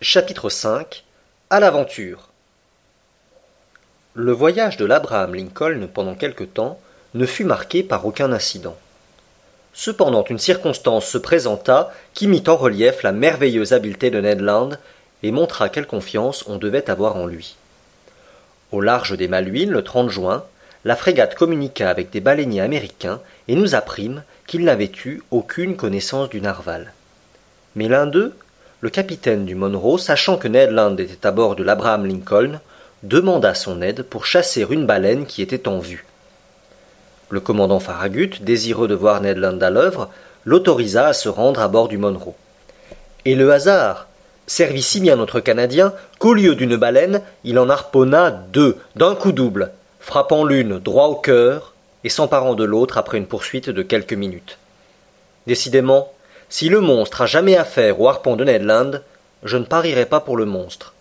Chapitre V À l'aventure Le voyage de l'Abraham Lincoln pendant quelque temps ne fut marqué par aucun incident. Cependant une circonstance se présenta qui mit en relief la merveilleuse habileté de Ned Land et montra quelle confiance on devait avoir en lui. Au large des Malouines, le 30 juin, la frégate communiqua avec des baleiniers américains et nous apprîmes qu'ils n'avaient eu aucune connaissance du narval. Mais l'un d'eux, le capitaine du Monroe, sachant que Ned Land était à bord de l'Abraham Lincoln, demanda son aide pour chasser une baleine qui était en vue. Le commandant Farragut, désireux de voir Ned Land à l'œuvre, l'autorisa à se rendre à bord du Monroe. Et le hasard servit si bien notre Canadien qu'au lieu d'une baleine, il en harponna deux, d'un coup double, frappant l'une droit au cœur et s'emparant de l'autre après une poursuite de quelques minutes. Décidément, si le monstre a jamais affaire au harpon de Ned Land, je ne parierai pas pour le monstre.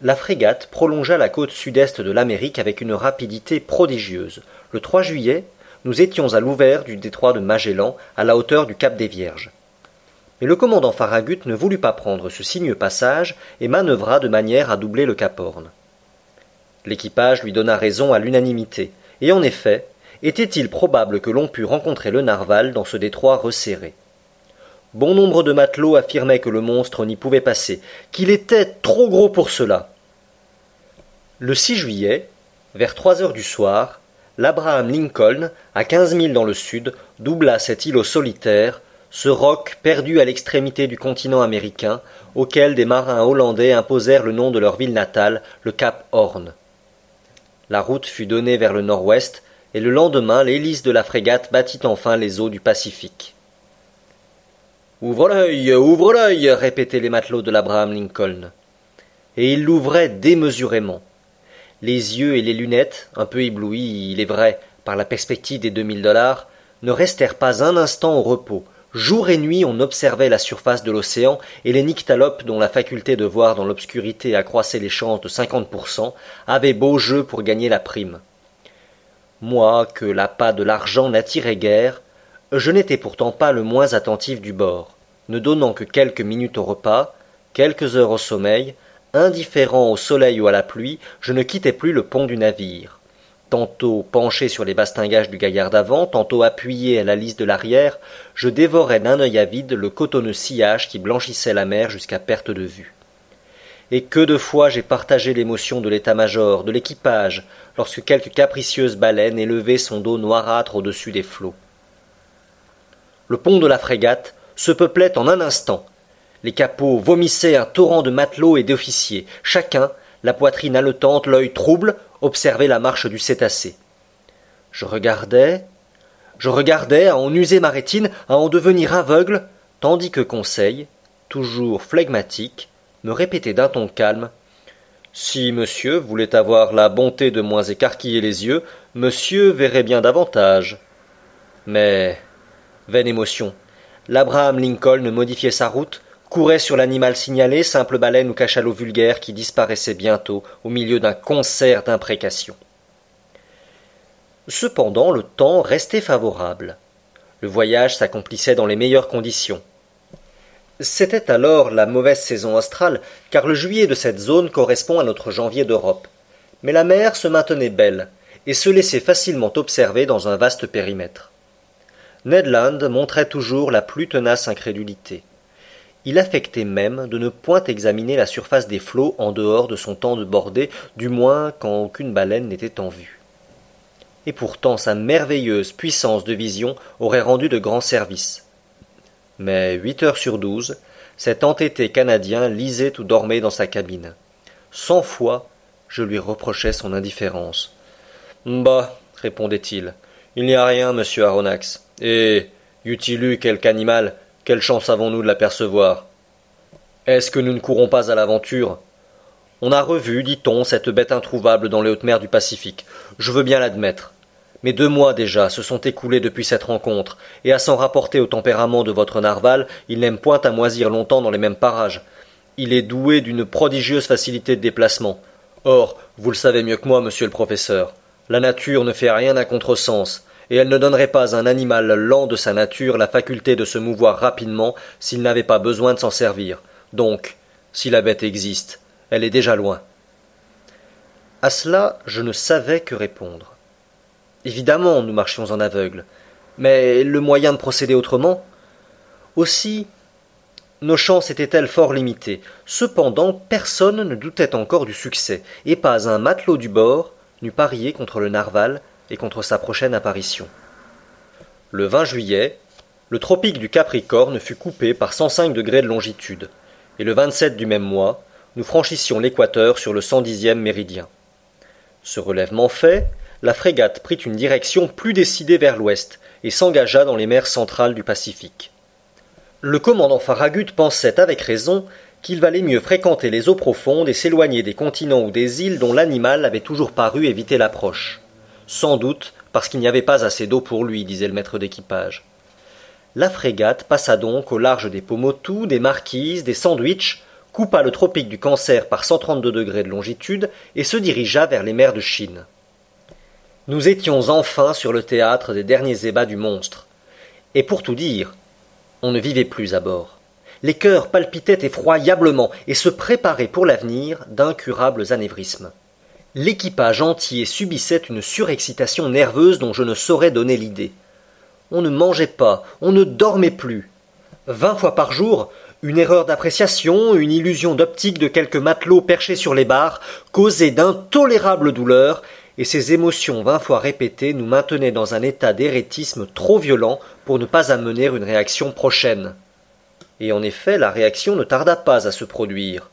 La frégate prolongea la côte sud-est de l'Amérique avec une rapidité prodigieuse. Le 3 juillet, nous étions à l'ouvert du détroit de Magellan, à la hauteur du cap des Vierges. Mais le commandant Farragut ne voulut pas prendre ce sinueux passage et manœuvra de manière à doubler le Cap Horn. L'équipage lui donna raison à l'unanimité, et en effet, était-il probable que l'on pût rencontrer le narval dans ce détroit resserré? Bon nombre de matelots affirmaient que le monstre n'y pouvait passer, qu'il était trop gros pour cela. Le 6 juillet, vers trois heures du soir, l'Abraham Lincoln, à quinze milles dans le sud, doubla cet îlot solitaire, ce roc perdu à l'extrémité du continent américain, auquel des marins hollandais imposèrent le nom de leur ville natale, le cap Horn. La route fut donnée vers le nord-ouest, et le lendemain l'hélice de la frégate battit enfin les eaux du Pacifique. Ouvre l'œil, ouvre l'œil, répétaient les matelots de l'Abraham Lincoln. Et ils l'ouvraient démesurément. Les yeux et les lunettes, un peu éblouis, il est vrai, par la perspective des deux mille dollars, ne restèrent pas un instant au repos, Jour et nuit on observait la surface de l'océan, et les nyctalopes, dont la faculté de voir dans l'obscurité accroissait les chances de cinquante pour cent, avaient beau jeu pour gagner la prime. Moi, que l'appât de l'argent n'attirait guère, je n'étais pourtant pas le moins attentif du bord, ne donnant que quelques minutes au repas, quelques heures au sommeil, indifférent au soleil ou à la pluie, je ne quittais plus le pont du navire tantôt penché sur les bastingages du gaillard d'avant, tantôt appuyé à la lisse de l'arrière, je dévorais d'un œil avide le cotonneux sillage qui blanchissait la mer jusqu'à perte de vue. Et que de fois j'ai partagé l'émotion de l'état-major, de l'équipage, lorsque quelque capricieuse baleine élevait son dos noirâtre au-dessus des flots. Le pont de la frégate se peuplait en un instant. Les capots vomissaient un torrent de matelots et d'officiers, chacun, la poitrine haletante, l'œil trouble, observer la marche du cétacé. Je regardais, je regardais à en user ma rétine, à en devenir aveugle, tandis que Conseil, toujours flegmatique, me répétait d'un ton calme Si monsieur voulait avoir la bonté de moins écarquiller les yeux, monsieur verrait bien davantage. Mais, vaine émotion, l'Abraham Lincoln modifiait sa route, courait sur l'animal signalé, simple baleine ou cachalot vulgaire qui disparaissait bientôt au milieu d'un concert d'imprécations. Cependant, le temps restait favorable. Le voyage s'accomplissait dans les meilleures conditions. C'était alors la mauvaise saison australe, car le juillet de cette zone correspond à notre janvier d'Europe. Mais la mer se maintenait belle, et se laissait facilement observer dans un vaste périmètre. Ned Land montrait toujours la plus tenace incrédulité. Il affectait même de ne point examiner la surface des flots en dehors de son temps de bordée, du moins quand aucune baleine n'était en vue. Et pourtant sa merveilleuse puissance de vision aurait rendu de grands services. Mais huit heures sur douze, cet entêté Canadien lisait ou dormait dans sa cabine. Cent fois, je lui reprochais son indifférence. Bah, répondait-il, il n'y a rien, monsieur Aronnax. Et eût-il eu quelque animal, quelle chance avons-nous de l'apercevoir? Est-ce que nous ne courons pas à l'aventure? On a revu, dit-on, cette bête introuvable dans les hautes mers du Pacifique. Je veux bien l'admettre. Mais deux mois déjà se sont écoulés depuis cette rencontre, et à s'en rapporter au tempérament de votre narval, il n'aime point à moisir longtemps dans les mêmes parages. Il est doué d'une prodigieuse facilité de déplacement. Or, vous le savez mieux que moi, monsieur le professeur, la nature ne fait rien à contresens et elle ne donnerait pas à un animal lent de sa nature la faculté de se mouvoir rapidement s'il n'avait pas besoin de s'en servir. Donc, Si la bête existe, elle est déjà loin. À cela, je ne savais que répondre. Évidemment, nous marchions en aveugle, mais le moyen de procéder autrement? Aussi, nos chances étaient-elles fort limitées. Cependant, personne ne doutait encore du succès, et pas un matelot du bord n'eût parié contre le narval contre sa prochaine apparition. Le 20 juillet, le tropique du Capricorne fut coupé par 105 degrés de longitude, et le 27 du même mois, nous franchissions l'équateur sur le 110e méridien. Ce relèvement fait, la frégate prit une direction plus décidée vers l'ouest et s'engagea dans les mers centrales du Pacifique. Le commandant Farragut pensait avec raison qu'il valait mieux fréquenter les eaux profondes et s'éloigner des continents ou des îles dont l'animal avait toujours paru éviter l'approche. Sans doute parce qu'il n'y avait pas assez d'eau pour lui, disait le maître d'équipage. La frégate passa donc au large des Pomotou, des Marquises, des Sandwiches, coupa le tropique du Cancer par 132 degrés de longitude et se dirigea vers les mers de Chine. Nous étions enfin sur le théâtre des derniers ébats du monstre. Et pour tout dire, on ne vivait plus à bord. Les cœurs palpitaient effroyablement et se préparaient pour l'avenir d'incurables anévrismes. L'équipage entier subissait une surexcitation nerveuse dont je ne saurais donner l'idée. On ne mangeait pas, on ne dormait plus. Vingt fois par jour, une erreur d'appréciation, une illusion d'optique de quelques matelots perchés sur les barres causaient d'intolérables douleurs, et ces émotions vingt fois répétées nous maintenaient dans un état d'érétisme trop violent pour ne pas amener une réaction prochaine. Et en effet, la réaction ne tarda pas à se produire.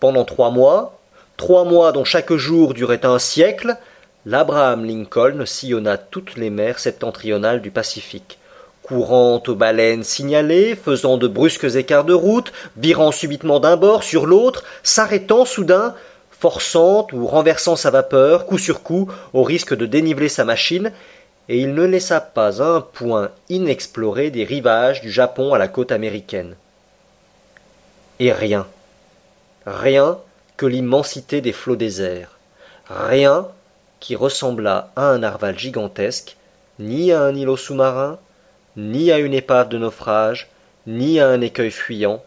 Pendant trois mois, trois mois dont chaque jour durait un siècle, l'Abraham Lincoln sillonna toutes les mers septentrionales du Pacifique courant aux baleines signalées, faisant de brusques écarts de route, virant subitement d'un bord sur l'autre, s'arrêtant soudain, forçant ou renversant sa vapeur, coup sur coup, au risque de déniveler sa machine, et il ne laissa pas un point inexploré des rivages du Japon à la côte américaine. Et rien, rien l'immensité des flots déserts, rien qui ressemblât à un narval gigantesque, ni à un îlot sous-marin, ni à une épave de naufrage, ni à un écueil fuyant,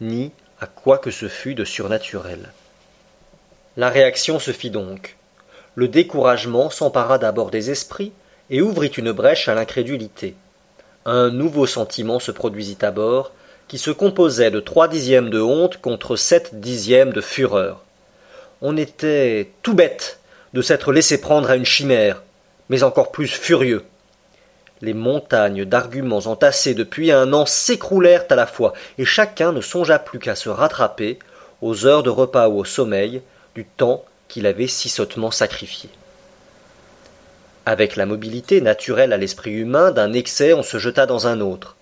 ni à quoi que ce fût de surnaturel. La réaction se fit donc. Le découragement s'empara d'abord des esprits et ouvrit une brèche à l'incrédulité. Un nouveau sentiment se produisit à bord, qui se composait de trois dixièmes de honte contre sept dixièmes de fureur. On était tout bête de s'être laissé prendre à une chimère, mais encore plus furieux. Les montagnes d'arguments entassés depuis un an s'écroulèrent à la fois, et chacun ne songea plus qu'à se rattraper, aux heures de repas ou au sommeil, du temps qu'il avait si sottement sacrifié. Avec la mobilité naturelle à l'esprit humain d'un excès, on se jeta dans un autre.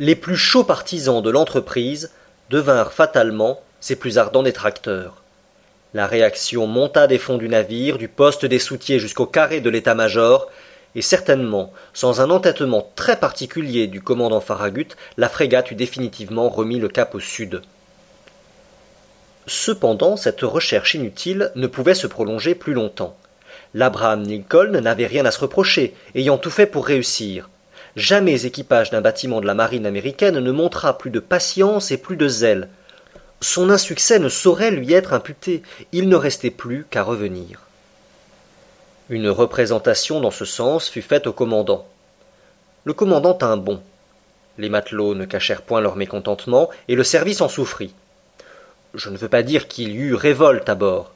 Les plus chauds partisans de l'entreprise devinrent fatalement ses plus ardents détracteurs. La réaction monta des fonds du navire, du poste des soutiers jusqu'au carré de l'état-major, et certainement, sans un entêtement très particulier du commandant Farragut, la frégate eût définitivement remis le cap au sud. Cependant, cette recherche inutile ne pouvait se prolonger plus longtemps. L'Abraham Lincoln n'avait rien à se reprocher, ayant tout fait pour réussir. Jamais équipage d'un bâtiment de la marine américaine ne montra plus de patience et plus de zèle. Son insuccès ne saurait lui être imputé, il ne restait plus qu'à revenir. Une représentation dans ce sens fut faite au commandant. Le commandant tint bon. Les matelots ne cachèrent point leur mécontentement, et le service en souffrit. Je ne veux pas dire qu'il y eut révolte à bord.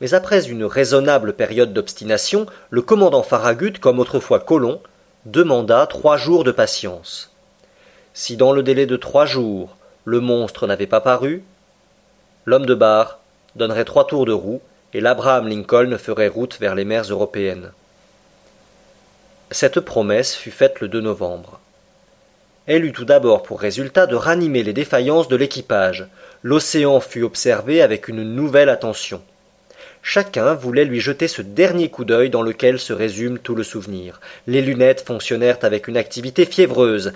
Mais après une raisonnable période d'obstination, le commandant Farragut, comme autrefois Colomb, demanda trois jours de patience. Si dans le délai de trois jours le monstre n'avait pas paru, l'homme de barre donnerait trois tours de roue et l'Abraham Lincoln ferait route vers les mers européennes. Cette promesse fut faite le 2 novembre. Elle eut tout d'abord pour résultat de ranimer les défaillances de l'équipage. L'océan fut observé avec une nouvelle attention. Chacun voulait lui jeter ce dernier coup d'œil dans lequel se résume tout le souvenir. Les lunettes fonctionnèrent avec une activité fiévreuse.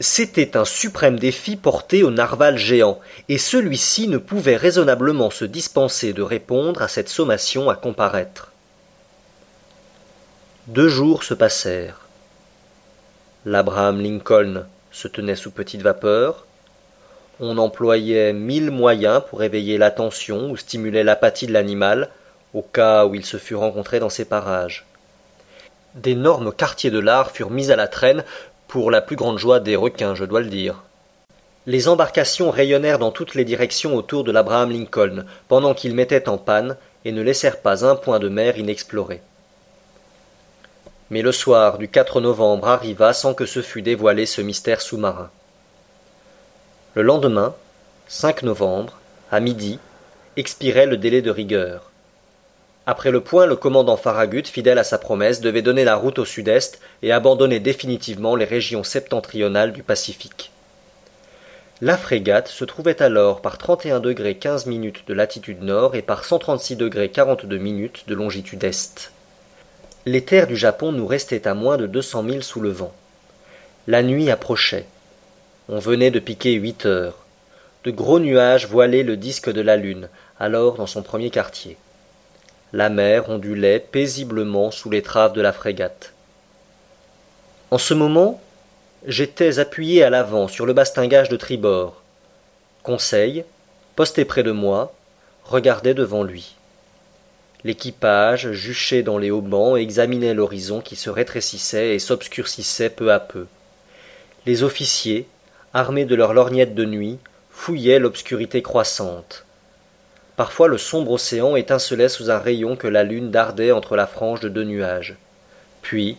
C'était un suprême défi porté au narval géant, et celui-ci ne pouvait raisonnablement se dispenser de répondre à cette sommation à comparaître. Deux jours se passèrent. L'Abraham Lincoln se tenait sous petite vapeur. On employait mille moyens pour éveiller l'attention ou stimuler l'apathie de l'animal, au cas où il se fût rencontré dans ces parages. D'énormes quartiers de lard furent mis à la traîne, pour la plus grande joie des requins, je dois le dire. Les embarcations rayonnèrent dans toutes les directions autour de l'Abraham Lincoln, pendant qu'il mettait en panne, et ne laissèrent pas un point de mer inexploré. Mais le soir du 4 novembre arriva sans que se fût dévoilé ce mystère sous-marin. Le lendemain, 5 novembre, à midi, expirait le délai de rigueur. Après le point, le commandant Farragut, fidèle à sa promesse, devait donner la route au sud-est et abandonner définitivement les régions septentrionales du Pacifique. La frégate se trouvait alors par 31 degrés 15 minutes de latitude nord et par 136 degrés 42 minutes de longitude est. Les terres du Japon nous restaient à moins de deux cents milles sous le vent. La nuit approchait. On venait de piquer huit heures. De gros nuages voilaient le disque de la lune, alors dans son premier quartier. La mer ondulait paisiblement sous l'étrave de la frégate. En ce moment, j'étais appuyé à l'avant sur le bastingage de tribord. Conseil, posté près de moi, regardait devant lui. L'équipage, juché dans les haubans, examinait l'horizon qui se rétrécissait et s'obscurcissait peu à peu. Les officiers, armés de leurs lorgnettes de nuit, fouillaient l'obscurité croissante. Parfois le sombre océan étincelait sous un rayon que la lune dardait entre la frange de deux nuages. Puis,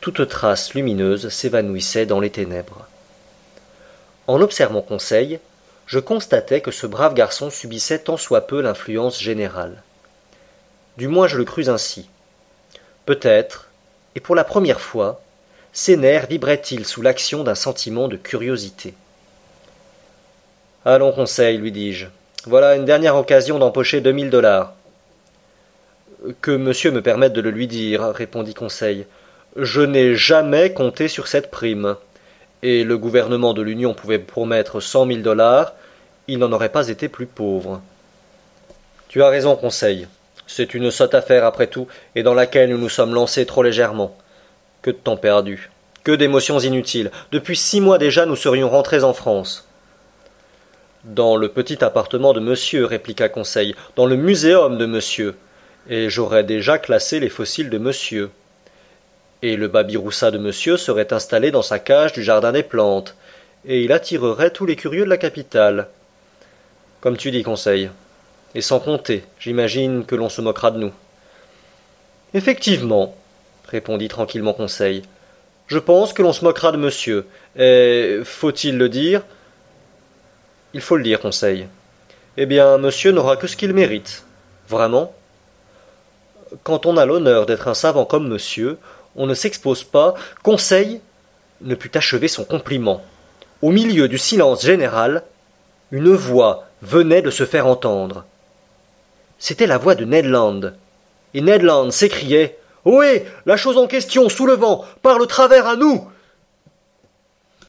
toute trace lumineuse s'évanouissait dans les ténèbres. En observant Conseil, je constatais que ce brave garçon subissait tant soit peu l'influence générale. Du moins je le crus ainsi. Peut-être, et pour la première fois, ses nerfs vibraient-ils sous l'action d'un sentiment de curiosité. Allons, Conseil, lui dis-je. Voilà une dernière occasion d'empocher deux mille dollars. Que monsieur me permette de le lui dire, répondit Conseil. Je n'ai jamais compté sur cette prime. Et le gouvernement de l'Union pouvait promettre cent mille dollars, il n'en aurait pas été plus pauvre. Tu as raison, Conseil. C'est une sotte affaire après tout, et dans laquelle nous nous sommes lancés trop légèrement. Que de temps perdu. Que d'émotions inutiles. Depuis six mois déjà nous serions rentrés en France. Dans le petit appartement de monsieur, répliqua Conseil, dans le muséum de monsieur. Et j'aurais déjà classé les fossiles de monsieur. Et le babiroussa de monsieur serait installé dans sa cage du jardin des plantes, et il attirerait tous les curieux de la capitale. Comme tu dis, Conseil. Et sans compter, j'imagine que l'on se moquera de nous. Effectivement, répondit tranquillement Conseil. Je pense que l'on se moquera de monsieur. Et faut-il le dire? Il faut le dire, Conseil. Eh bien, monsieur n'aura que ce qu'il mérite. Vraiment? Quand on a l'honneur d'être un savant comme monsieur, on ne s'expose pas. Conseil ne put achever son compliment. Au milieu du silence général, une voix venait de se faire entendre. C'était la voix de Ned Land. Et Ned Land s'écriait Ohé La chose en question, sous le vent, par le travers à nous